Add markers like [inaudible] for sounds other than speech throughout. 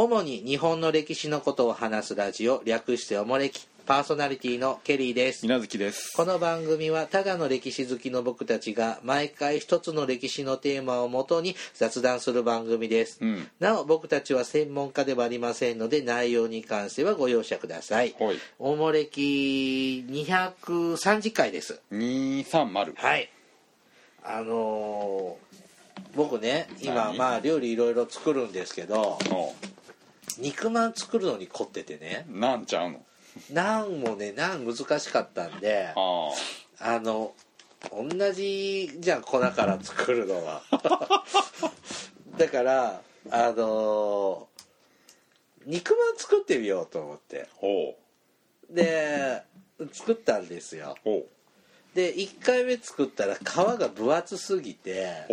主に日本の歴史のことを話すラジオ略しておもれきパーソナリティのケリーです。稲月です。この番組はただの歴史好きの僕たちが毎回一つの歴史のテーマをもとに雑談する番組です、うん。なお僕たちは専門家ではありませんので内容に関してはご容赦ください。はい。おもれき230回です。230はい。あのー僕ね今何？まあ料理いろいろ作るんですけどお肉まん作るのに凝っててね。なんちゃうの？ナンもねナン難しかったんでああ。の同じじゃん粉から作るのは。[laughs] だからあの肉まん作ってみようと思って。で作ったんですよ。で1回目作ったら皮が分厚すぎて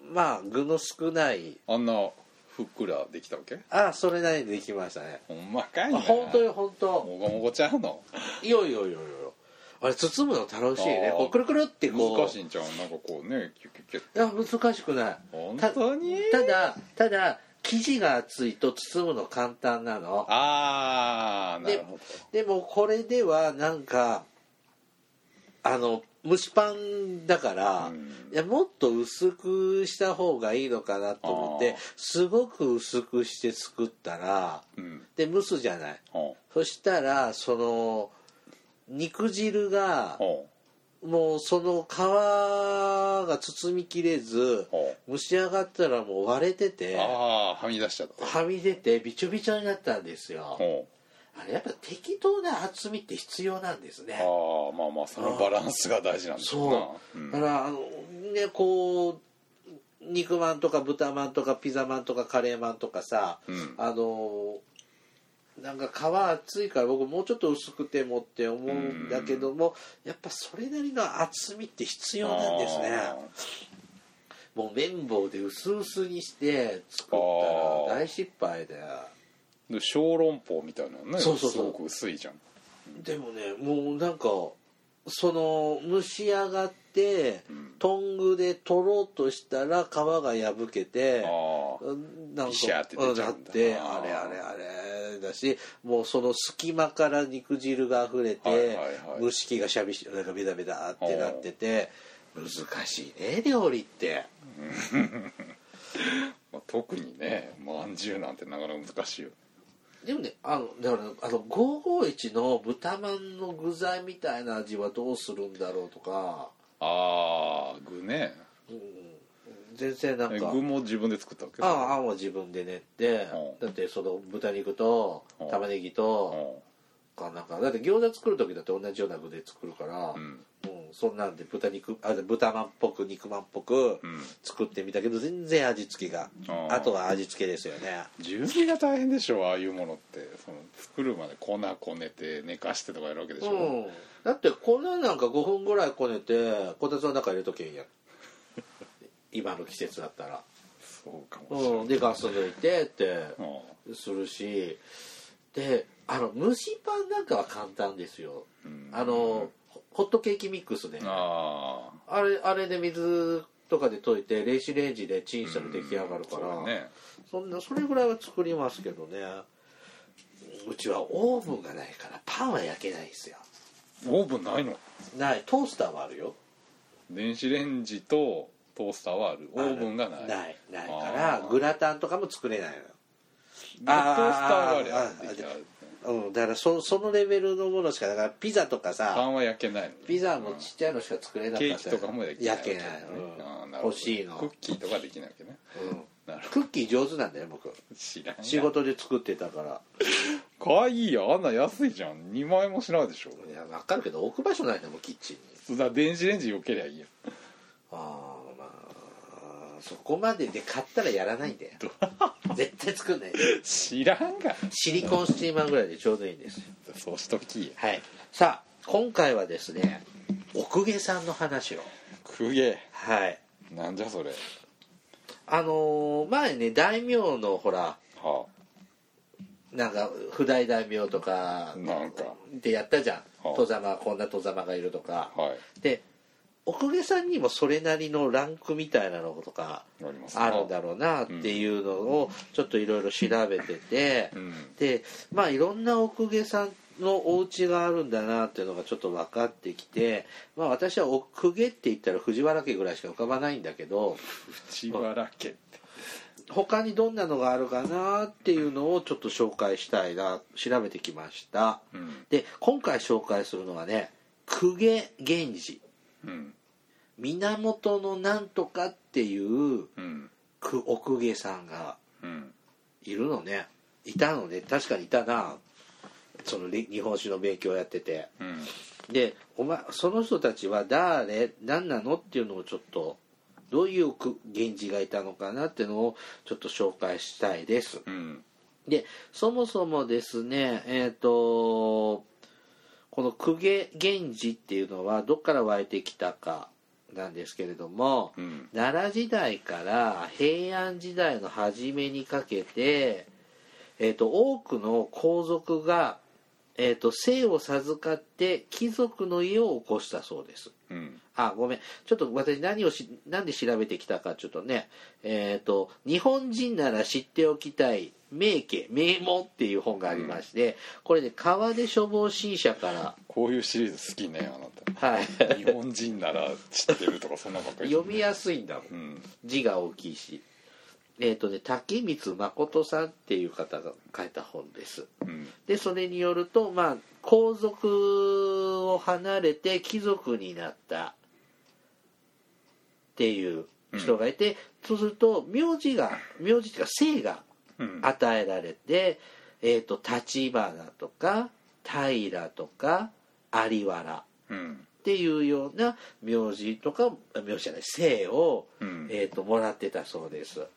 まあ具の少ないうあんなふっくらできたわけ？あそれなりにできましたね。ほんまかいあな本当よ本当。もごもごちゃうの？いよいよいよいよあれ包むの楽しいね。こうくるくるってこう。難しいんちゃう？なんかこうねキュキュキュいや難しくない。本た当に？ただただ生地が厚いと包むの簡単なの。ああなでるほでもこれではなんかあの蒸しパンだから、うん。いやもっと薄くした方がいいのかなと思ってすごく薄くして作ったらどうん。で蒸すじゃない。ほそしたらその肉汁がもうその皮が包みきれず蒸し上がったらもう割れてうてはみ出しちゃった。はみ出てびちょびちょになったんですよ。ほあれやっぱ適当な厚みって必要なんですね。うああまあまあそのバランスが大事なんですよな。そう、ん。だからあのねこう肉まんとか豚まんとかピザまんとかカレーまんとかさ、うん。あのなんか皮厚いから僕もうちょっと薄くてもって思うんだけどもやっぱそれなりの厚みって必要なんですね。あもう綿棒で薄々にして作ったら大失敗だよ。ーで小籠包みたいなのねそうそうそう。すごく薄いじゃん。でもねもうなんかその蒸し上がって、ん。トングで取ろうとしたら皮が破けてああなんビシャーって出ちゃうんだ。なってあー。あれあれあれだしもうその隙間から肉汁が溢れて、はいはいはい。蒸し器がしゃびしなんかベタベタってなってて難しいね料理って。[laughs] まあ、特にねまんじゅうなんてなかなか難しいよでもねあのだからあの551の豚まんの具材みたいな味はどうするんだろうとか、ああ具ね。うん、全然なんか。え具も自分で作ったわけ？あああんは自分で練ってうん。だってその豚肉とうん。玉ねぎとかなんか。だって餃子作る時だって同じような具で作るから、ううんんそんなんで豚肉あ豚まんっぽく肉まんっぽくうん。作ってみたけど全然味付けがあとは味付けですよね。準備が大変でしょああいうものって。その作るまで粉こねて寝かしてとかやるわけでしょ、う。ん。だって粉なんか5分ぐらいこねてこたつの中入れとけんやん。[laughs] 今の季節だったら、そうかもしれない、うん、でガス抜いてってうんするし。であの蒸しパンなんかは簡単ですよ。うん。あのホホットケーキミックスで。ああれあれで水とかで溶いて電子レンジでチンしたら出来上がるから、ね。そんなそれぐらいは作りますけどね。うちはオーブンがないからパンは焼けないですよ。オーブンないの？ない。トースターはあるよ。電子レンジとトースターはある。オーブンがない。ない。ないかあらー。グラタンとかも作れないでトースターがありゃあうんだからそそのレベルのものしかだからピザとかパさンは焼けないのピザもちっちゃいのしか作れなかったケーキとかも焼けない、わけね。あーうんなるほど欲しいの。クッキーとかできないわけね。うん。なるほクッキー上手なんだよ僕。ど知らんや仕事で作ってたから。かわいいよあんな安いじゃん。2万円もしないでしょ。いや分かるけど置く場所ないんだもんキッチンに。だから電子レンジよけりゃいいや。ああまあそこまでで買ったらやらないんだよ。絶対作んないで知らんが。シリコンスチーマーぐらいでちょうどいいんですよ。そうしときはい。さあ今回はですね奥下さんの話を。くげはい。えなんじゃそれ。あのー前ね大名のほらはなんか不大大名とかなんか。でやったじゃん。はあ。戸様こんな戸様がいるとか。あはい。でお公家さんにもそれなりのランクみたいなのとかあるんだろうなっていうのをちょっといろいろ調べてて、うん。でまあいろんなお公家さんのお家があるんだなっていうのがちょっと分かってきて、まあ、私はお公家って言ったら藤原家ぐらいしか浮かばないんだけど内原家って。他にどんなのがあるかなっていうのをちょっと紹介したいな調べてきました。うん。で今回紹介するのはね公家源氏。うん源のなんとかっていううんくお公家さんがうんいるのね。いたのね。確かにいたな。そのり日本史の勉強をやってて。うん。でお前その人たちは誰何なのっていうのをちょっとどういうく源氏がいたのかなっていうのをちょっと紹介したいです。うん。でそもそもですねえっ、とこの公家源氏っていうのはどっから湧いてきたかなんですけれども、うん。奈良時代から平安時代の初めにかけて、えー、と多くの皇族が、えー、と姓を授かって貴族の家を起こしたそうです。うん。あごめん。ちょっと私何をしなんで調べてきたかちょっとねえっ、と「日本人なら知っておきたい名家名門」っていう本がありまして、これで川出処方新社からこういうシリーズ好きねあなはい。た日本人なら知ってるとかそんなばっかり読みやすいんだもん。うん。字が大きいし。えっ、とね竹光誠さんっていう方が書いた本です。うん。でそれによるとまあ皇族を離れて貴族になったっていう人がいて、そうすると名字が名字っていうか姓がうん与えられて、えっ、と立花とか平とか有原うん。っていうような名字とか名字じゃない姓を、うん。えー、ともらってたそうです。はい。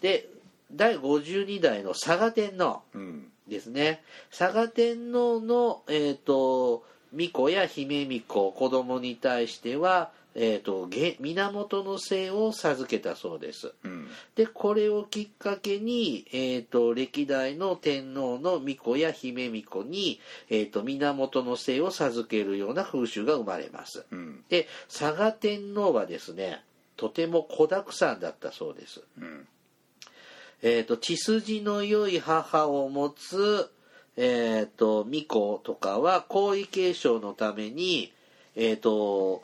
で第52代の佐賀天皇うん。ですね。佐賀天皇の、えー、と巫女や姫巫女子供に対しては、えー、とげ源の姓を授けたそうです。うん。でこれをきっかけに、えー、と歴代の天皇の巫女や姫巫女に、えー、と源の姓を授けるような風習が生まれます。うん。で佐賀天皇はですねとても子だくさんだったそうです。うん。えー、と血筋の良い母を持つ、えー、と巫女とかは皇位継承のために、えー、と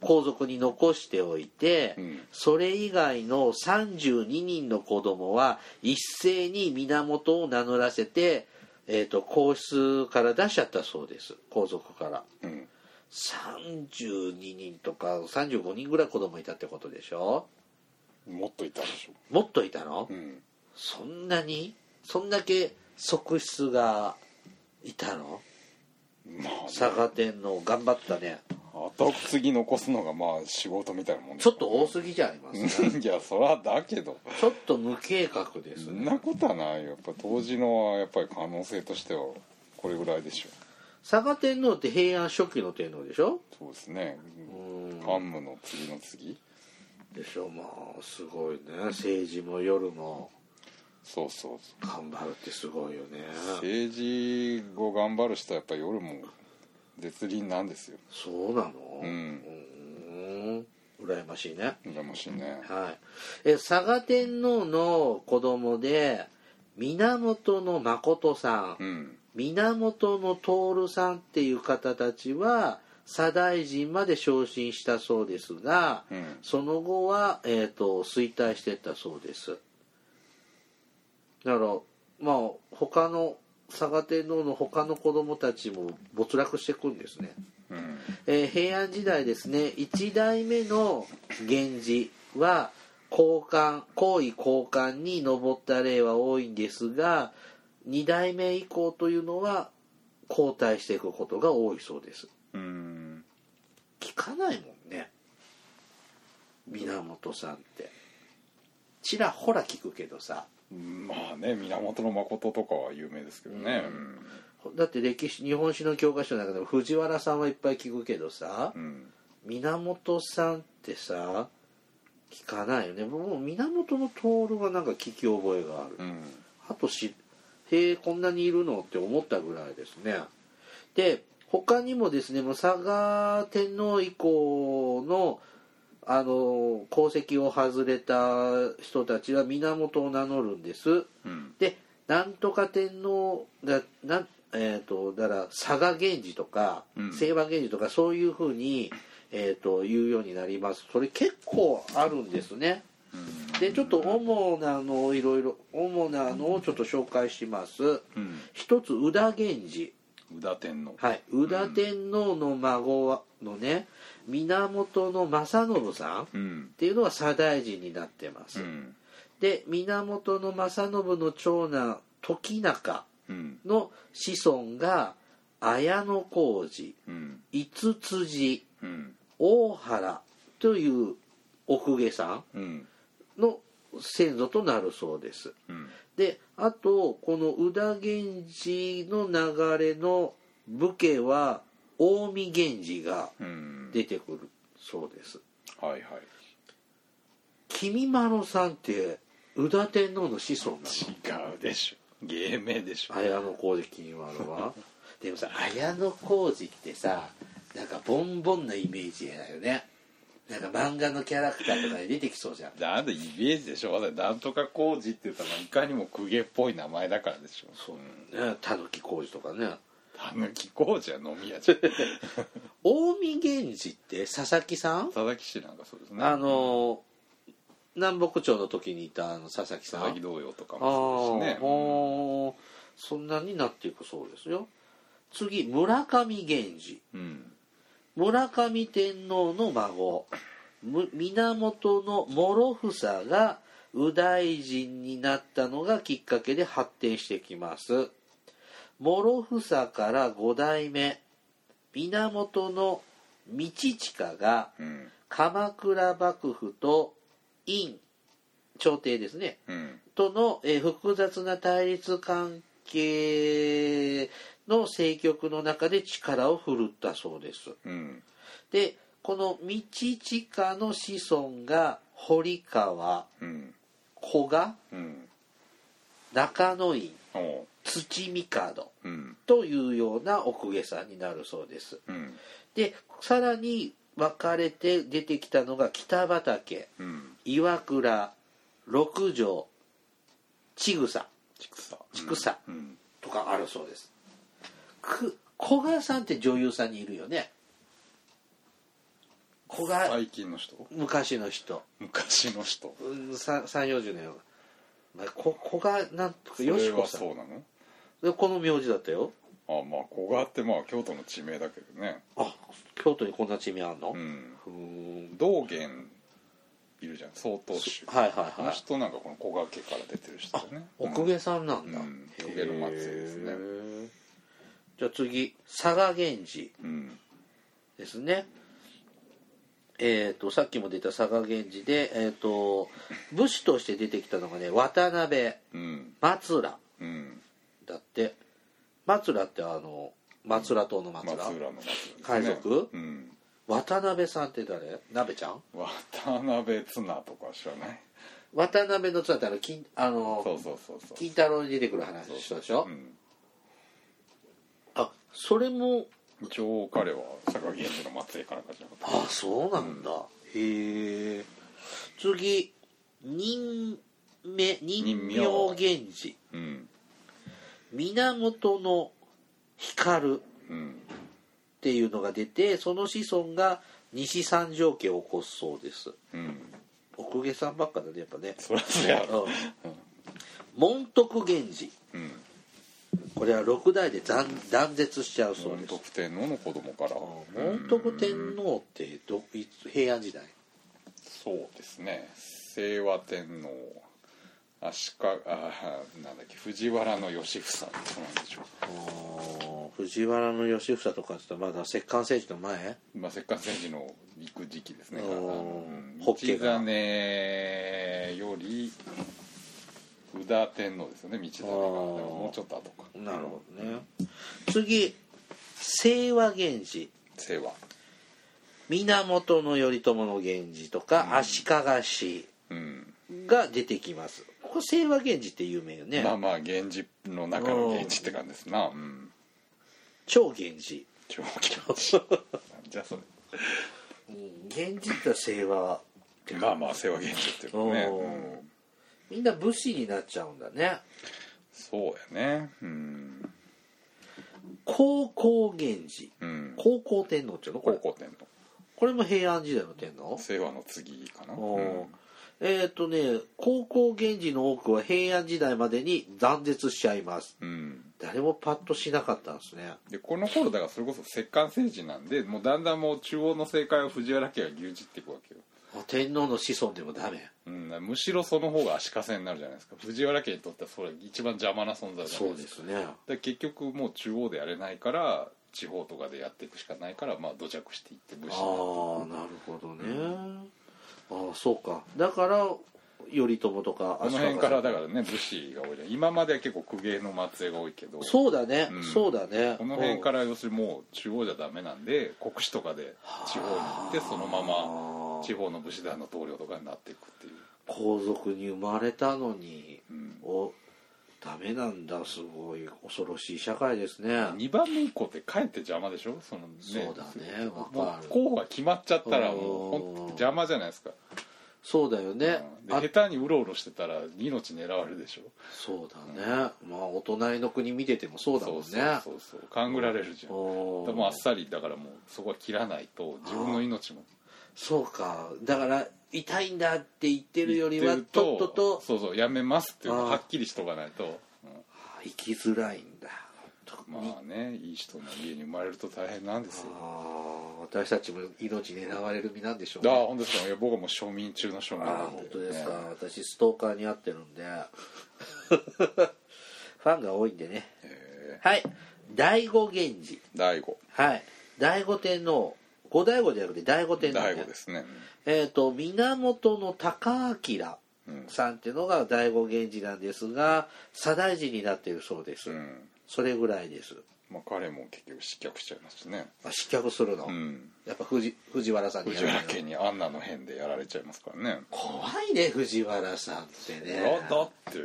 皇族に残しておいて、うん。それ以外の32人の子供は一斉に源を名乗らせて、えー、と皇室から出しちゃったそうです。皇族から。うん。32人とか35人ぐらい子供いたってことでしょ？もっといたでしょ。もっといたの、うん。そんなに？そんだけ側室がいたの？まあ佐賀天皇頑張ったね後継ぎ残すのがまあ仕事みたいなもんちょっと多すぎじゃありますか？[laughs] いやそらだけど。ちょっと無計画ですそんねなことはないよ。やっぱ当時のはやっぱり可能性としてはこれぐらいでしょ佐賀天皇って平安初期の天皇でしょ？そうですね。うん。桓武の次の次。でしょ。まあすごいね。政治も夜もそうそうそう。頑張るってすごいよね。政治を頑張る人はやっぱり夜も絶倫なんですよ。そうなの？うん。うん。羨ましいね。羨ましいね。はい、え佐賀天皇の子供で源誠さん、うん。源徹さんっていう方たちは左大臣まで昇進したそうですが、うん。その後は、えー、と衰退してったそうです。だからまあ他の佐賀天皇の他の子供たちも没落していくんですね。うん。えー平安時代ですね1代目の源氏は皇冠皇位皇冠に上った例は多いんですが2代目以降というのは交代していくことが多いそうです。うん。聞かないもんね。源さんって。ちらほら聞くけどさまあね源誠とかは有名ですけどね。だって歴史日本史の教科書の中でも藤原さんはいっぱい聞くけどさうん。源さんってさ聞かないよね。もう源の徹がなんか聞き覚えがある、うん。あとしへえこんなにいるのって思ったぐらいですね。で他にもですねもう佐賀天皇以降のあの功績を外れた人たちは源を名乗るんです。うん。でなんとか天皇だなんえー、とだから佐賀源氏とかうん。清和源氏とかそういうふうに、えー、と言うようになります。それ結構あるんですね。うん。でちょっと主なのをいろいろ主なのをちょっと紹介します。うん。一つ宇田源氏。宇田天皇。はい。宇田天皇の孫はのね源正信さんっうん。ていうのは左大臣になってます、うん。で源正信の長男時中うん。の子孫が綾小路うん。五辻うん。大原というお公家さうんん。の先祖となるそうです。うん。であとこの宇田源氏の流れの武家は近江源氏がうん。出てくるそうです。はいはい。君丸さんって宇田天皇の子孫なの？違うでしょ。芸名でしょ。綾小路君丸は。[laughs] でもさ綾小路ってさなんかボンボンなイメージだよね。なんか漫画のキャラクターとかで出てきそうじゃん。なんでイメージでしょ。なんとか工事って言ったらいかにも公家っぽい名前だからでしょ。そう。ねたぬき工事とかねたぬき工事は飲み屋じゃん。[laughs] 近江源氏って佐々木さん？佐々木氏なんかそうですね。あの南北朝の時にいたあの佐々木さん？佐々木同様とかあもそうですしね。そんなになっていくそうですよ。次村上源氏。うん。村上天皇の孫。む源の諸房が右大臣になったのがきっかけで発展してきます諸房から5代目源の道親がうん。鎌倉幕府と院朝廷ですね。うん。との、えー複雑な対立関係の政局の中で力を振るったそうです。うん。でこの道親の子孫が堀川うん。古賀うん。中野院土帝うん。というようなお公家さんになるそうです。うん。でさらに分かれて出てきたのが北畠うん。岩倉六条千草。ちくさちくさうん。とかあるそうです。く古賀さんって女優さんにいるよね。古賀最近の人？昔の人。昔の人。3 4 0年まあこ古賀なんとかよしさん。はそうなの？でこの名字だったよ。あまあ古賀ってまあ京都の地名だけどね。あ京都にこんな地名あんの？ううん。道元いるじゃん曹洞宗。はいはいはい。人なんかこの古賀家から出てる人だよね。お公家さんなんだ、うん。公家の末裔ですね。じゃあ次佐賀源氏うんですね。えー、とさっきも出た佐賀源氏で、えー、と武士として出てきたのがね渡辺うん。松浦うんだって松浦ってあの松浦島の松浦松浦の松浦ですね。海賊？うん。渡辺さんって誰？鍋ちゃん？渡辺綱とか知らない？渡辺の妻ってあの金あのそうそうそうそう。金太郎に出てくる話の人でしょ、うん。あそれも一応彼は佐賀源氏の末裔かなんかじゃなかっあそうなんだ、へえ。次任命任名源氏。たうん源の光。うんっていうのが出てその子孫が西三条家を起こすそうです。うん。お公家さんばっかだねやっぱね。そりゃそうやろ。うん。門徳源氏。うん。これは六代で断断絶しちゃうそうです。門徳天皇の子供から。門徳天皇ってどいつ平安時代？そうですね。清和天皇足利あなんだっけ藤原の義房そうなんでしょあー藤原の義房とかってまだ摂関政治の前？うまあ摂関戦時の行く時期ですね。うん。道真より宇田天皇ですよね道真が。ももうちょっと後か。なるほどね。次清和源氏。清和。源頼朝の源氏とか、足利氏うん。が出てきますここ清和源氏って有名よね、まあまあ源氏の中の源氏って感じですな。うん。超源氏。超気持ちいいなんじゃそれ。うん源氏って清和まあまあ世話源氏っていうかね、うん。みんな武士になっちゃうんだね。そうやね。うん、高校源氏。うん、高校天皇っていうの？これ。高校天皇。これも平安時代の天皇？清和の次かな、うんえっ、とね高校源氏の多くは平安時代までに断絶しちゃいます。うん、誰もパッとしなかったんですね。でこの頃だからそれこそ摂関政治なんでもうだんだんもう中央の政界を藤原家が牛耳っていくわけよ、あ天皇の子孫でもダメ。うん、むしろその方が足かせになるじゃないですか。藤原家にとってはそれ一番邪魔な存在じゃそないうでか。ですすねで結局もう中央でやれないから地方とかでやっていくしかないからまあ土着していって武士になああなるほどね、ああそうか。だから頼朝とかこの辺か。らだらからね武士が多い今までは結構公家の末裔が多いけど。そうだね、うん。そうだね。この辺からら要するにもう中央じゃダメなんで国司とかで地方に行ってそのまま地方の武士団の棟梁とかになっていくっていう、皇族に生まれたのにうん、おダメなんだ。すごい恐ろしい社会ですね。2番目以降ってかえって邪魔でしょ？そのねそうだね。わもかる。う候補が決まっちゃったらもううん。ほんと邪魔じゃないですか、そうだよね。うん。下手にうろうろしてたら命狙われるでしょ？そうだね。まあお隣の国見ててもそうだもんね。そうそう勘ぐられるじゃん。でもあっさりだからもうそこは切らないと自分の命も。そうか。だから痛いんだって言ってるよりはとっとと。そうそうやめますっていうのはっきりしとかないと、うんあ生きづらいんだ。まあねいい人の家に生まれると大変なんですよ。ああ私たちも命狙われる身なんでしょうああね本当ですか。いや僕はもう庶民中の庶民ああなんで、本当ですか、ね。私ストーカーに会ってるんで。[laughs] ファンが多いんでね。えはい。第五源氏。ー醍醐はい。第五天皇五醍醐じゃなくて第五天皇、ね、醍醐ですね。えっ、と源の高明うんさんっていうのが第五源氏なんですが左大臣になっているそうです、うん。それぐらいです。まあ彼も結局失脚しちゃいますしね。あ失脚するの、うん。やっぱ藤藤原さんにや藤原家にアンナの変でやられちゃいますからね。怖いね藤原さんっていねやだって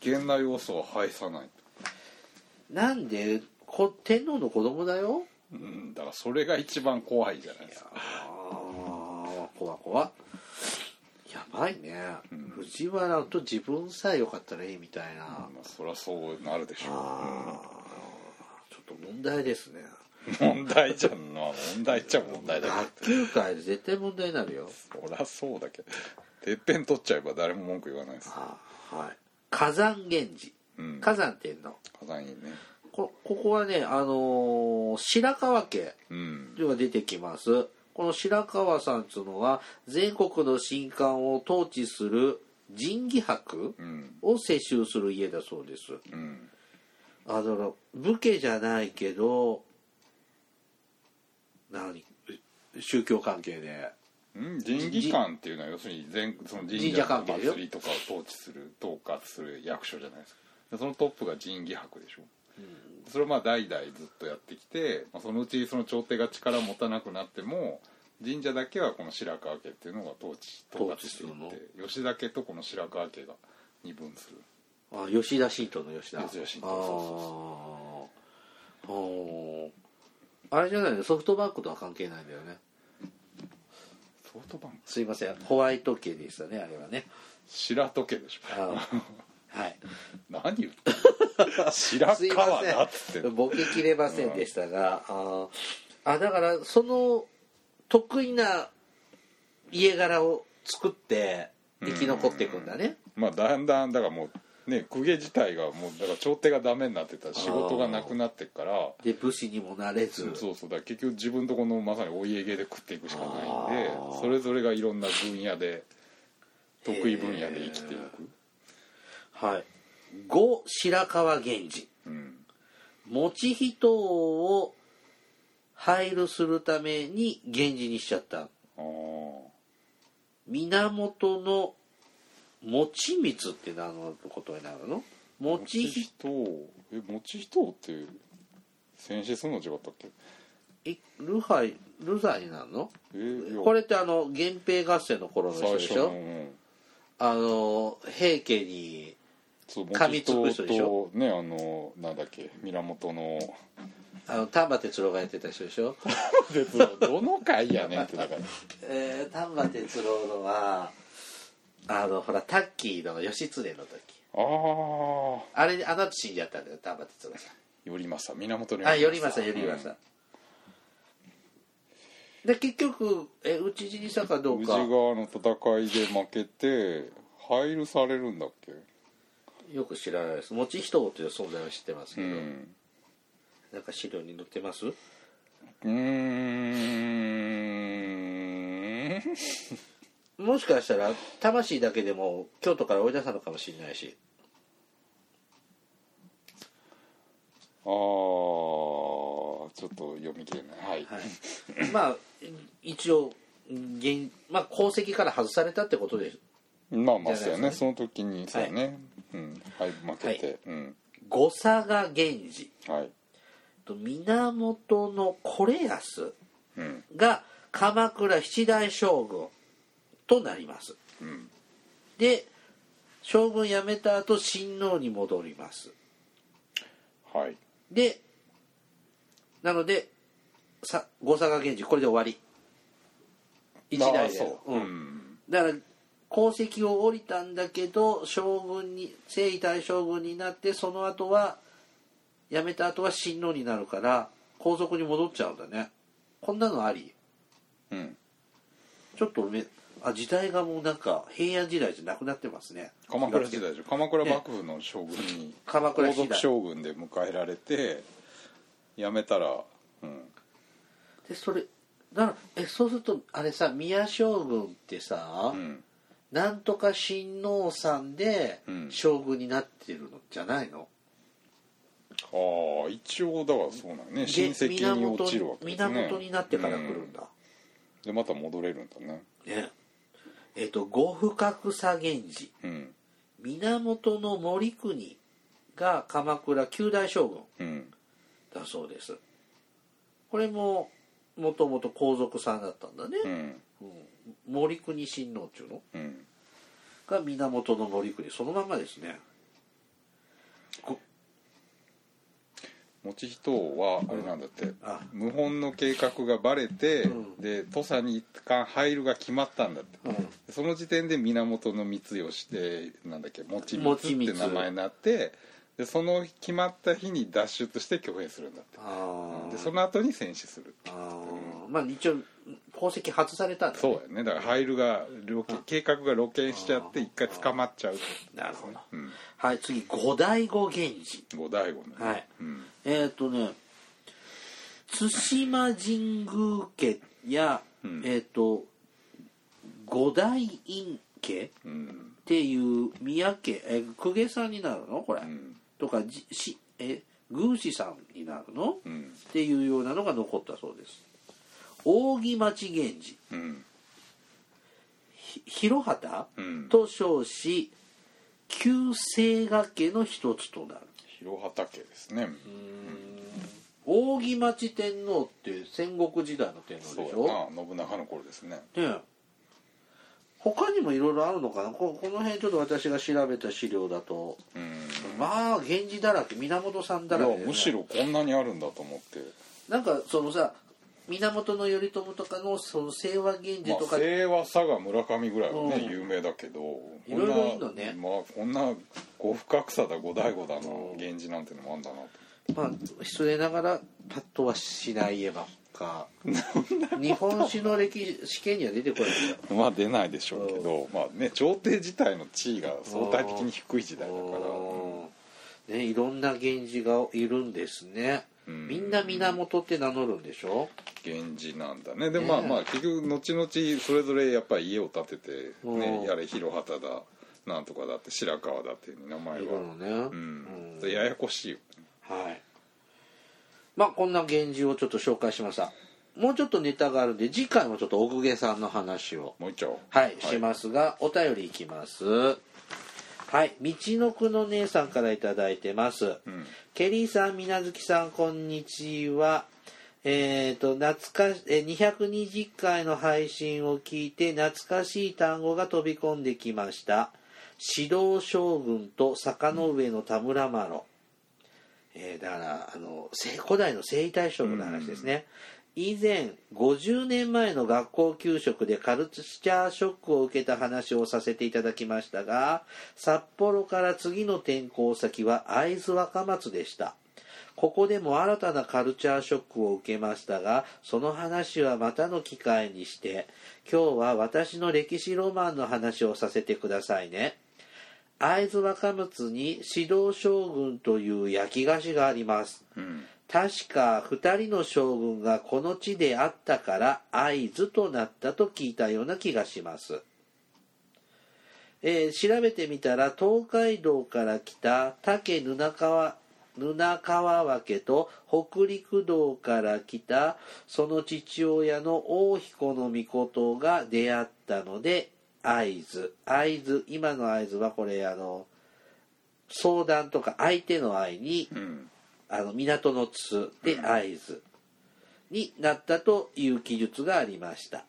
危険な要素は排さないなんでこ天皇の子供だよ？うんだからそれが一番怖いじゃないですか。ああ怖怖っやばいね、うん。藤原と自分さえよかったらいいみたいな、まあそりゃそうなるでしょああちょっと問題ですね。問題じゃん。まあ問題っちゃ問題だ学けど。級会で絶対問題になるよ。そりゃそうだけど。てっぺん取っちゃえば誰も文句言わないです。はい。火山源氏。うん。火山天皇火山いいねこここはねあのー白川家うん。では出てきます。この白川さんっていうのは全国の神官を統治する神義博うん。を世襲する家だそうです。うん。あだから武家じゃないけど何？宗教関係で。うん神義官っていうのは要するに全その神神社社の関係よ。祭りとかを統治する統括する役所じゃないですか。でそのトップが神義博でしょそれをまあ代々ずっとやってきて、まあ、そのうちその朝廷が力を持たなくなっても神社だけはこの白川家っていうのが統治統括していって吉田家とこの白川家が二分する。あ吉田新党の吉田。吉田新党あそうー。あー。あれじゃないの？ソフトバンクとは関係ないんだよね。ソフトバンク？すいません。ホワイト家でしたねあれはね。白戸家でしょ。あーはい。[laughs] 何言って [laughs] 白すいま川だっつってせん。ボケきれませんでしたが、あーあだからその得意な家柄を作って生き残っていくんだね、まあだんだんだからもうね公家自体がもうだから朝廷がダメになってたら仕事がなくなってっから。で武士にもなれず。そうそうだ結局自分とこのまさにお家芸で食っていくしかないんでそれぞれがいろんな分野で得意分野で生きていくはい。五白川源氏。うん。持ち人を配慮するために源氏にしちゃった。ああ源の持光って何のことになるの？持人。え持ち人って戦死するの違ったっけ？いルハイルザイになるの？えいや。これってあの源平合戦の頃の人最でしょ？うん。あの平家にそう噛みつく人とねあのなんだっけ源の。あの丹波哲郎がやってた人でしょ？鉄道どの回やねんって [laughs] だから。えー、丹波哲郎のはあのほらタッキーの義経の時。あああれであの後死んじゃったんだよ丹波哲郎さん。寄りました源にあ寄りました寄りました、で結局え討ち死にしたかど宇治うか？川の戦いで負けて配ルされるんだっけ？よく知らないです。持ち人という存在は知ってますけど、うん。なんか資料に載ってます？うーん。もしかしたら魂だけでも京都から追い出したのかもしれないし。ああちょっと読み切れない。はい、はい、まあ一応現、まあ、功績から外されたってことで。すまあまあそうやね。じゃないですその時にそうやね、うんはい負けて、うん。後嵯峨源氏はい。と源の惟康うん。が鎌倉七代将軍となります。うん。で将軍辞めた後親王に戻ります。はい。でなのでさ後嵯峨源氏これで終わり。一代で。あそう、ううんん。だから功績を降りたんだけど将軍に征夷大将軍になってその後は辞めた後は親王になるから皇族に戻っちゃうんだね。こんなのあり。うん。ちょっとめあ時代がもうなんか平安時代じゃなくなってますね。鎌倉時代でしょ鎌倉幕府の将軍に皇鎌倉時代。族将軍で迎えられて辞めたらうん。でそれだからえそうするとあれさ宮将軍ってさ、うんなんとか親王さんでうん。将軍になってるのじゃないの、ああ一応だからそうなんね。で親戚に落ちるわけですね。源になってから来るんだ、でまた戻れるんだね。ね。えっ、と呉服格差源氏。うん。源の森国が鎌倉九代将軍。うん。だそうです。これももともと皇族さんだったんだね、うんうん森国親王っていうの。うん。が源の森国。そのまんまですね。持ち人はあれなんだって。あ。謀反の計画がバレて、うん。で土佐に一貫入るが決まったんだって。うん。その時点で源光義でなんだっけ持ち持光って名前になってでその決まった日に脱出して挙兵するんだって。でその後に戦死するあー。まあ一応功績外されたんだ、ね、そうやね。だから入るが露見計画が露見しちゃって一回捕まっちゃうなるほど。うん。はい次五代五源氏。五醍醐ね。はい。うん。えっ、とね対馬神宮家や、うん。えっ、と五代院家っうん。ていう宮家え公家さんになるの？これ、うん。とかじしえ宮司さんになるの、うん。っていうようなのが残ったそうです扇町源氏。うん。ひ広畑？うん。と称し旧姓賀家の一つとなる。広畑家ですね。扇町天皇って戦国時代の天皇でしょ？信長の頃ですね。ねえ。他にもいろいろあるのかな？ここの辺ちょっと私が調べた資料だと。うん。まあ源氏だらけ源さんだらけでねいやむしろこんなにあるんだと思って。なんかそのさ源頼朝とかのその清和源氏まあとか、清和佐賀村上ぐらいはね、うん。有名だけどいろいろいいのね。まあこんな呉深草だ五醍醐だの源氏なんてのもあんだなと。まあ失礼ながらパッとはしないえばっか。[laughs] 日本史の歴史試験には出てこない。まあ出ないでしょうけど、まあね朝廷自体の地位が相対的に低い時代だから、うん。ねいろんな源氏がいるんですねうん。みんな源って名乗るんでしょ？源氏なんだね。でねまあまあ結局後々それぞれやっぱり家を建てて、うん。ね、やれ広畑だなんとかだって白川だっていう名前は。いるのね。うん。うん。ややこしいよはい。まあこんな源氏をちょっと紹介しました。もうちょっとネタがあるんで次回もちょっと奥下さんの話を。もう一丁。はい、しますがお便りいきますはい。道のくの姉さんから頂いただいてます、うん。ケリーさん、みなずきさん、こんにちは。えっ、と、懐かし、えー、220回の配信を聞いて、懐かしい単語が飛び込んできました。指導将軍と坂の上の田村麻呂、えーだからあのせ古代の征夷大将軍の話ですね、以前50年前の学校給食でカルチャーショックを受けた話をさせていただきましたが札幌から次の転校先は会津若松でした。ここでも新たなカルチャーショックを受けましたがその話はまたの機会にして今日は私の歴史ロマンの話をさせてくださいね。会津若松に指導将軍という焼き菓子があります。うん。確か二人の将軍がこの地であったから会津となったと聞いたような気がします、えー調べてみたら東海道から来た竹布川布川分と北陸道から来たその父親の大彦の御事が出会ったので会津会津今の会津はこれあの相談とか相手の愛にうん。あの港の津で会津になったという記述がありました。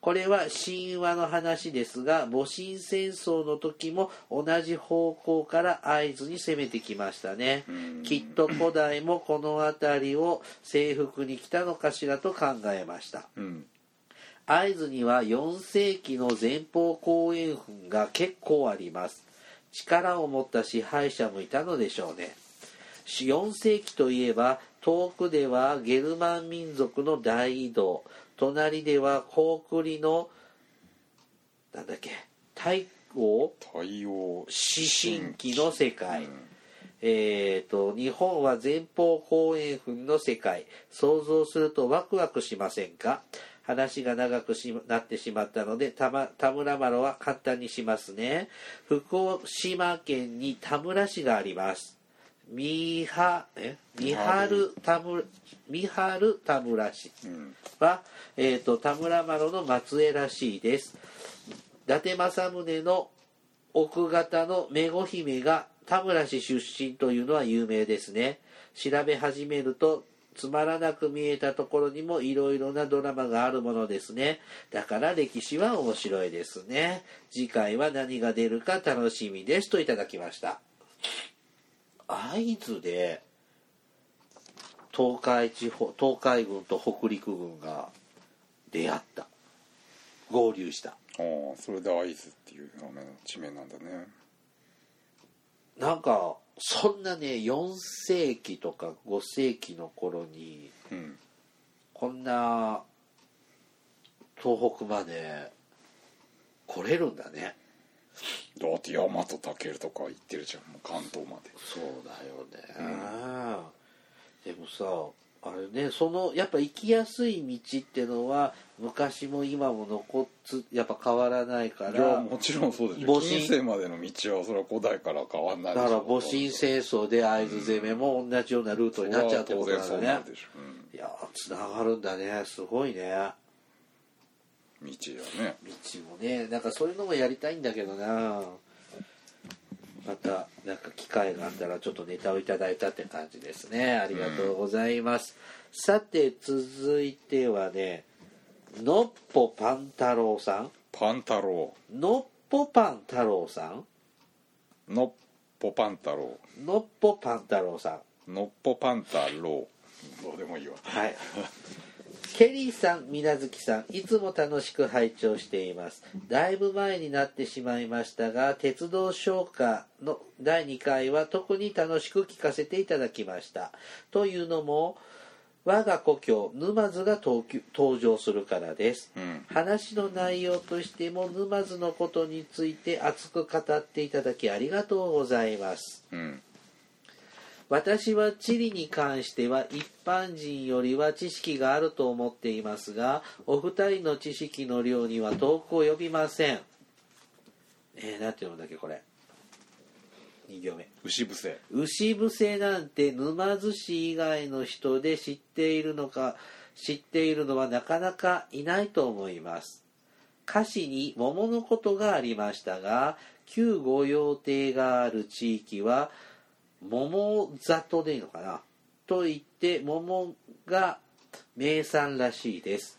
これは神話の話ですが戊辰戦争の時も同じ方向から会津に攻めてきましたね。うん。きっと古代もこの辺りを征服に来たのかしらと考えました。うん。会津には4世紀の前方後円墳が結構あります。力を持った支配者もいたのでしょうね4世紀といえば遠くではゲルマン民族の大移動。隣では高句麗のなんだっけ太閤太陽四神記の世界、うんえー、と日本は前方後円墳の世界。想像するとワクワクしませんか？話が長くしなってしまったので田ま田村麻呂は簡単にしますね。福島県に田村市があります三はえ？三春田村三春田村市うん。は、えー、と田村麻呂の末裔らしいです。伊達政宗の奥方の女子姫が田村氏出身というのは有名ですね。調べ始めるとつまらなく見えたところにもいろいろなドラマがあるものですね。だから歴史は面白いですね。次回は何が出るか楽しみです。といただきました会津で東海地方東海軍と北陸軍が出会った。合流した。ああそれで会津っていう名前の地名なんだね。なんかそんなね4世紀とか5世紀の頃にうん。こんな東北まで来れるんだねだって大和武とか行ってるじゃんもう関東まで。そうだよね、でもさあれねそのやっぱ行きやすい道ってのは昔も今も残っつやっぱ変わらないかいやらもちろんそうでしょ戊辰近世までの道はそれは古代から変わんないだから戊辰戦争で会津攻めも同じようなルートになっちゃうってことなんだね。うなるでしょ、いやーつながるんだね。すごいね。うん、道やね。道もね。なんかそういうのもやりたいんだけどな。またなんか機会があったらちょっとネタをいただいたって感じですね。ありがとうございます、さて続いてはねのっぽパン太郎さん。パン太郎。のっぽパン太郎さん。のっぽパン太郎。のっぽパン太郎さん。のっぽパン太郎。どうでもいいわ。はい。[laughs] ケリーさん、みなずきさん、いつも楽しく拝聴しています。だいぶ前になってしまいましたが、鉄道消化の第2回は特に楽しく聞かせていただきました。というのも、我が故郷、沼津が登場するからです。うん話の内容としても沼津のことについて熱く語っていただきありがとうございます。うん私は地理に関しては一般人よりは知識があると思っていますがお二人の知識の量には遠く及びません。えー、なんて読むんだっけこれ。2行目。牛伏せ。牛伏せなんて沼津市以外の人で知っているのか知っているのはなかなかいないと思います。歌詞に桃のことがありましたが旧御用邸がある地域は桃里でいいのかな？と言って桃が名産らしいです。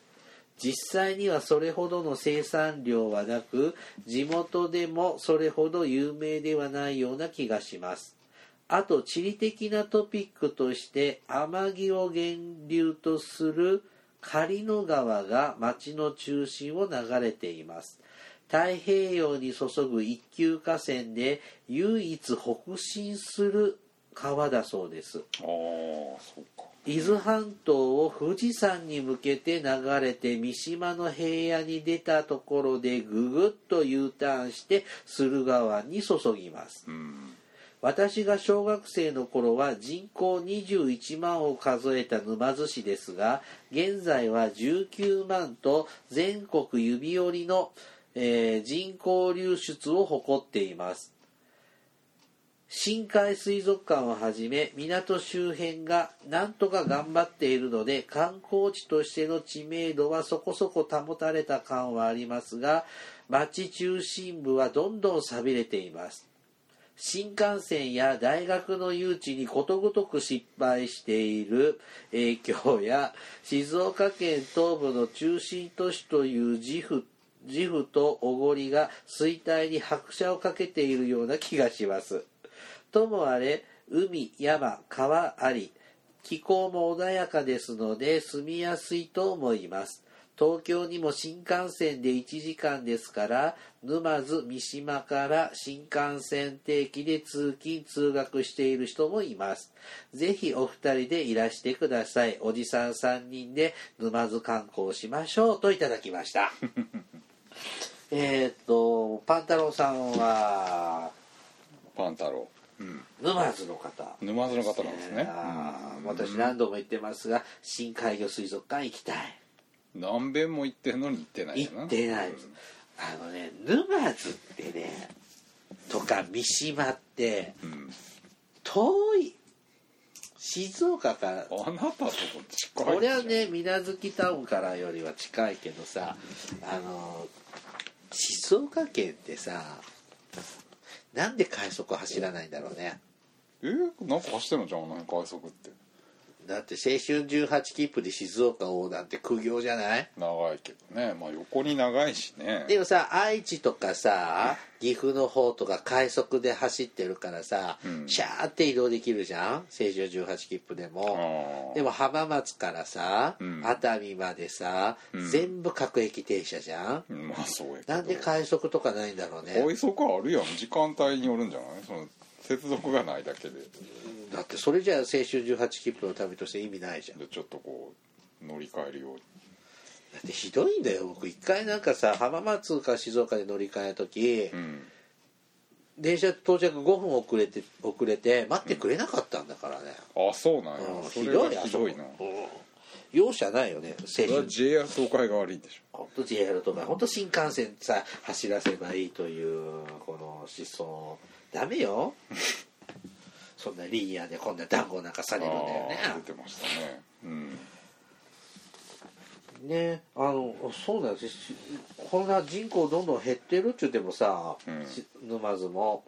実際にはそれほどの生産量はなく地元でもそれほど有名ではないような気がします。あと地理的なトピックとして天城を源流とする狩野川が町の中心を流れています。太平洋に注ぐ一級河川で唯一北進する川だそうです。伊豆半島を富士山に向けて流れて三島の平野に出たところでぐぐっと U ターンして駿河湾に注ぎます。うん。私が小学生の頃は人口21万を数えた沼津市ですが現在は19万と全国指折りの、えー人口流出を誇っています。深海水族館をはじめ港周辺がなんとか頑張っているので観光地としての知名度はそこそこ保たれた感はありますが町中心部はどんどん寂れています。新幹線や大学の誘致にことごとく失敗している影響や静岡県東部の中心都市という自負自負とおごりが衰退に拍車をかけているような気がします。ともあれ海山川あり気候も穏やかですので住みやすいと思います。東京にも新幹線で1時間ですから沼津三島から新幹線定期で通勤通学している人もいます。ぜひお二人でいらしてください。おじさん3人で沼津観光しましょうといただきました。[laughs] えっとパンタロンさんはパン太郎うん。沼津の方。沼津の方なんですね。私何度も言ってますが深海魚水族館行きたい。何遍も行ってんのに行ってない行ってないです。あのね沼津ってねとか三島ってうん、うん遠い静岡からあなたとこ近いこれはね水無月タウンからよりは近いけどさあの静岡県ってさなんで快速走らないんだろうね。えなんか走ってんのじゃんあの辺快速って。だって青春18切符で静岡横断って苦行じゃない？長いけどね。まあ横に長いしね。でもさ愛知とかさ岐阜の方とか快速で走ってるからさ、うん。シャーって移動できるじゃん？青春18切符でも。でも浜松からさ、うん。熱海までさ、うん。全部各駅停車じゃん？うんまあそうやけど。なんで快速とかないんだろうね。快速はあるやん。時間帯によるんじゃない？その接続がないだけで。だってそれじゃあ青春18切符の旅として意味ないじゃん。だでちょっとこう乗り換えるように。ってひどいんだよ。僕一回なんかさ浜松か静岡で乗り換えた時、うん。電車到着5分遅れて遅れて待ってくれなかったんだからね、あそうなんや。うん。それがひどいな。うん。容赦ないよね青それは春 JR 東海が悪いんでしょ。本当 JR とか本当新幹線さ走らせばいいというこの思想ダメよ。そんなリニアでこんな団子なんかされるんだよね。出てましたねうん。ねあのそうだよ。しこんな人口どんどん減ってるっちゅうてもさ、うん。し沼津も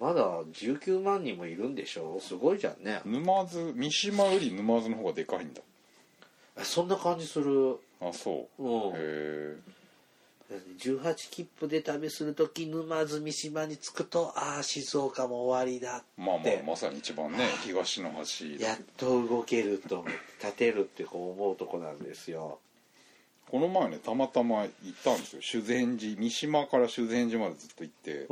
まだ19万人もいるんでしょ。すごいじゃんね。沼津三島より沼津の方がでかいんだ。そんな感じする。あそう。うん。へえ18切符で旅する時沼津三島に着くとああ静岡も終わりだまあまであまさに一番ね東の端やっと動けると思って立てるってこう思うとこなんですよ。この前ねたまたま行ったんですよ。修善寺三島から修善寺までずっと行ってうん。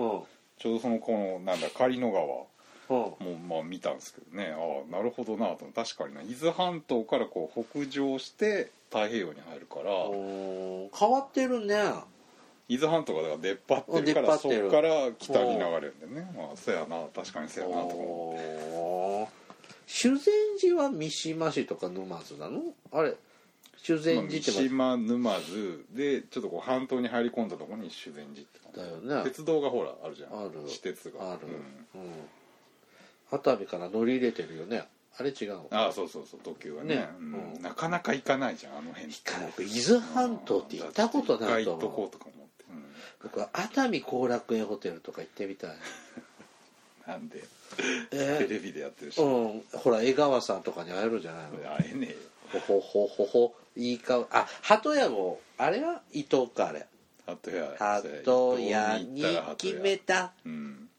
ちょうどそのこのなんだ狩野川。うん。もまあ見たんですけどね。ああなるほどなと。確かにな。伊豆半島からこう北上して太平洋に入るから変わってるね。伊豆半島がだから出っ張ってるからそこから北に流れるんでね。まあそうやな。確かにそうやなとか思修善寺は三島市とか沼津なの？あれ修善寺って島沼津でちょっとこう半島に入り込んだところに修善寺ってだよね。鉄道がほらあるじゃん。ある。私鉄が。ある、うん。うん。熱海から乗り入れてるよねあれ違うのああそうそうそう特急がね。ね。うん。うん。なかなか行かないじゃんあの辺。って伊豆半島って行ったことないと一回行っとこ思ううとか思って、うん。僕は熱海後楽園ホテルとか行ってみたい。[laughs] なんで？え？テレビでやってるし、うん。ほら江川さんとかに会えるじゃないの？会えねえよ。ほほほほいい顔。あ鳩屋もあれは伊藤かあれ。鳩屋。鳩屋に決めた。うん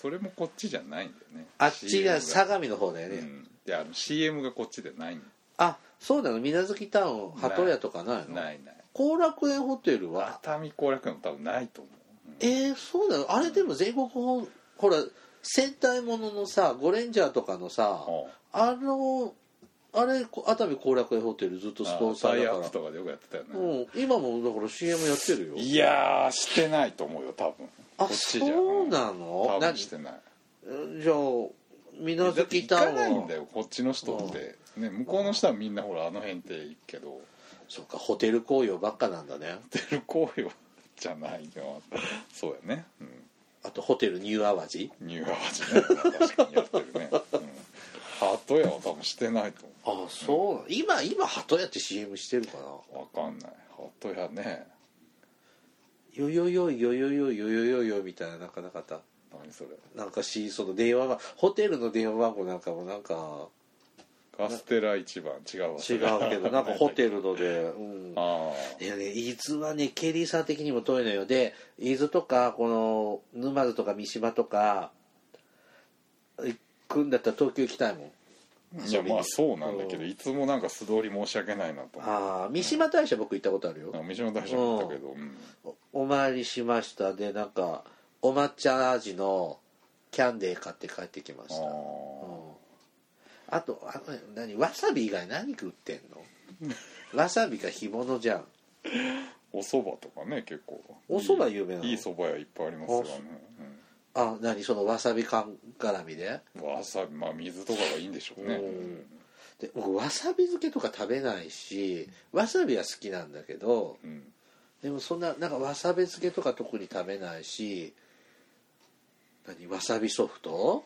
それもこっちじゃないんだよね。あっちが相模の方だよね、うん。いやあの CM がこっちでないんあそうなの。水無月タウン鳩屋とかないの？ない。ない後楽園ホテルは？熱海後楽園も多分ないと思う、うん。えー、そうなの？あれでも全国ほほら戦隊もののさゴレンジャーとかのさはあのあれこ熱海後楽園ホテルずっとスポンサーだから。とかでよくやってたよね、うん、今もだから CM やってるよ。いやーしてないと思うよ多分あこっちじゃそうな多の何？分してない。じゃあ水月タウン行かないんだはよこっちの人って、ね、向こうの人はみんなほらあの辺って行くけど。そっかホテル紅葉ばっかなんだね。ホテル紅葉じゃないよ。そうやね、うん、あとホテルニューアワジニューアワジね。確かにやってるね、[laughs] うん、ハート屋は多分してないとあそう、今今鳩屋って CM してるかな？思うわかんない。ハート屋ねよよよよよよよよよよみたいななかなかった何それなんかしその電話番ホテルの電話番号なんかもなんかカステラ一番違うわ違うけどなんかホテルので、うん、あいやね伊豆はねケリーさん的にも遠いのよで伊豆とかこの沼津とか三島とか行くんだったら東京行きたいもんいやまあそうなんだけど、うん。いつもなんか素通り申し訳ないなとああ三島大社僕行ったことあるよ。あ三島大社も行ったけど、うん。おお参りしましたでなんかお抹茶味のキャンデー買って帰ってきまあした、うん。ーあとあの何わさび以外何食ってんの？[laughs] わさびが干物じゃん。お蕎麦とかね結構。お蕎麦有名なの？いい蕎麦屋いっぱいありますよね、あ何？そのわさび缶絡みで？うん、わさびまあ水とかがいいんでしょうね、うん。で僕わさび漬けとか食べないしわさびは好きなんだけどうん。でもそんななんかわさび漬けとか特に食べないし何？わさびソフト？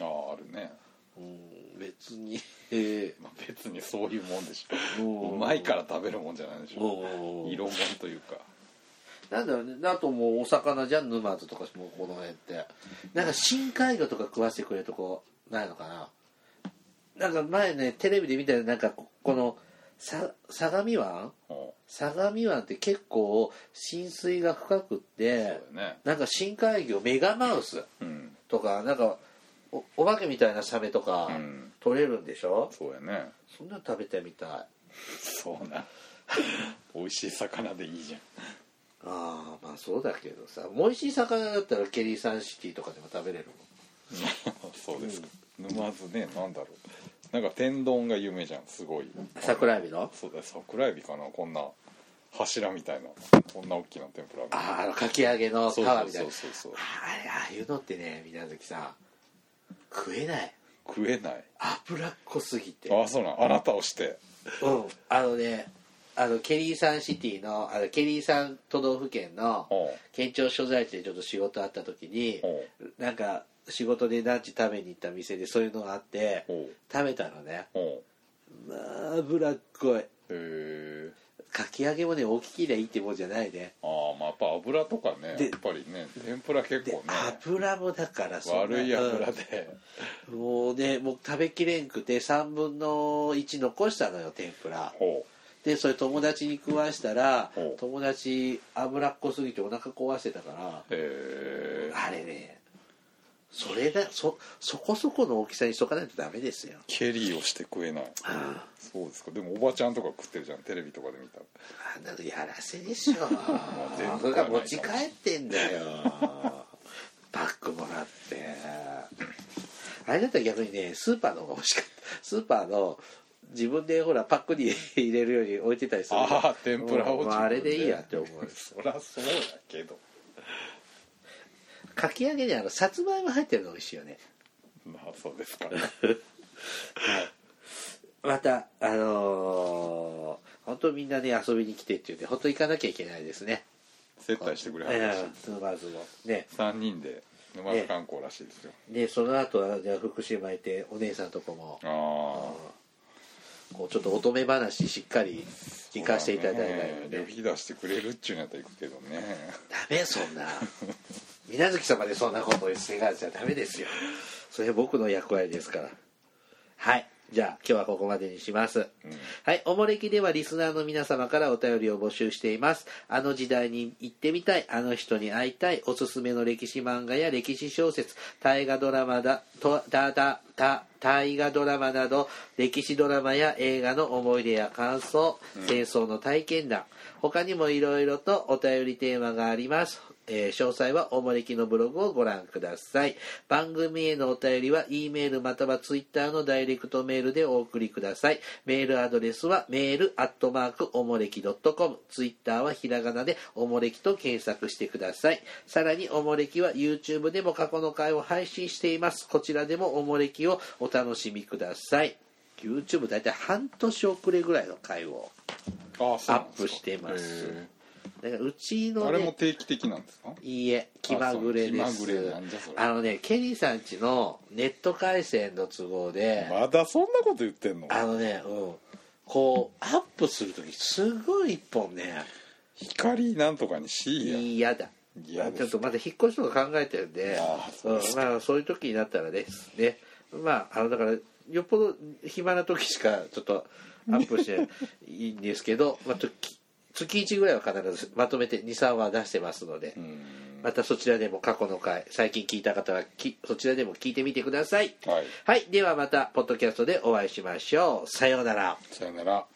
あああるね、うん別に。え [laughs] まあ、別にそういうもんでしょ。うまいから食べるもんじゃないでしーょ。うん。色もんというかなんだろうね。あともうお魚じゃん沼津とかもうこの辺って。なんか深海魚とか食わせてくれるとこないのかな。なんか前ねテレビで見たらなんかここのさ相模湾？お相模湾って結構浸水が深くってね。なんか深海魚メガマウスうん。とかなんかおお化けみたいなサメとかうん。取れるんでしょ、そうやね。そんなの食べてみたい。あそうな。[laughs] 美味しい魚でいいじゃんあまあそうだけどさ美味しい魚だったらケリーサンシティとかでも食べれるもん [laughs] そうですか、沼津ねなんだろう。なんか天丼が有名じゃんすごい。桜エビの？そうだ桜エビかなこんな柱みたいなこんな大きな天ぷらああかき揚げの皮みたいなそうそう。そうあれああいうのってね水無月さん食えない。食えない。脂っこすぎて。あそうなん。あなたをして。うん。あのねあのケリーサンシティのあのケリーサン都道府県の県庁所在地でちょっと仕事あった時になんか仕事でランチ食べに行った店でそういうのがあって食べたのね。まあ脂っこい。かき揚げもね大きけりゃいいってもんじゃないね。ああまあやっぱ油とかねでやっぱりね天ぷら結で構ね油もだからそ悪い油で。うんもうねもう食べきれんくて3分の1残したのよ天ぷら。ほでそれ友達に食わしたら友達脂っこすぎてお腹壊してたからあれねそれだそそこそこの大きさにしとかないとダメですよ。ケリーをして食えない。あそうですか。でもおばちゃんとか食ってるじゃんテレビとかで見たら。あんなのやらせでしょ。[laughs] 全部それが持ち帰ってんだよ。パックもらって。あれだったら逆にねスーパーの方が欲しかった。スーパーの自分でほらパックに入れるように置いてたりする。ああ天ぷらをうんまああれでいいやって思う。そりゃそうだけど。かき揚げにあのさつまいも入ってるの美味しいよね。まあそうですかはい。またあのー本当みんなね遊びに来てって言って本当行かなきゃいけないですね。接待してくれはえる沼津もね。3人で沼津観光らしいですよ。でその後はじゃあ福島行ってお姉さんとこも。あこうちょっと乙女話しっかりあ聞かせていただいたいので、旅費出してくれるっちゅうんやったら行くけどね。ダメそんな水無月様でそんなことをせがじゃダメですよ。それ僕の役割ですから。はいじゃあ今日はここまでにします、うんはい、おもれきではリスナーの皆様からお便りを募集しています。あの時代に行ってみたい、あの人に会いたい、おすすめの歴史漫画や歴史小説、大河ドラマだ、と、だ、だ、た、大河ドラマなど、歴史ドラマや映画の思い出や感想、戦争の体験談、他にもいろいろとお便りテーマがあります。えー詳細はおもれきのブログをご覧ください。番組へのお便りは E メールまたは Twitter のダイレクトメールでお送りください。メールアドレスはメールアットマークおもれき .com ツイッターはひらがなでおもれきと検索してください。さらにおもれきは YouTube でも過去の回を配信しています。こちらでもおもれきをお楽しみください。YouTube 大体半年遅れぐらいの回をアップしてます。へだからうちの、ね、ーあれも定期的なんですか？いいえ気まぐれです。あそう気まぐれなんじゃそれ。あのねケリーさんちのネット回線の都合で、まだそんなこと言ってんの？あのねうんこうアップする時すごい一本ね。光なんとかにしいや嫌だ。嫌です。ちょっとまだ引っ越しとか考えてるんでそうですんまあそういう時になったらですね。まああのだからよっぽど暇な時しかちょっとアップしていいんですけど、まあ、時月1ぐらいは必ずまとめて23話出してますので、うん。またそちらでも過去の回最近聞いた方はきそちらでも聞いてみてください。はい。はい。ではまたポッドキャストでお会いしましょう。さようなら。さよなら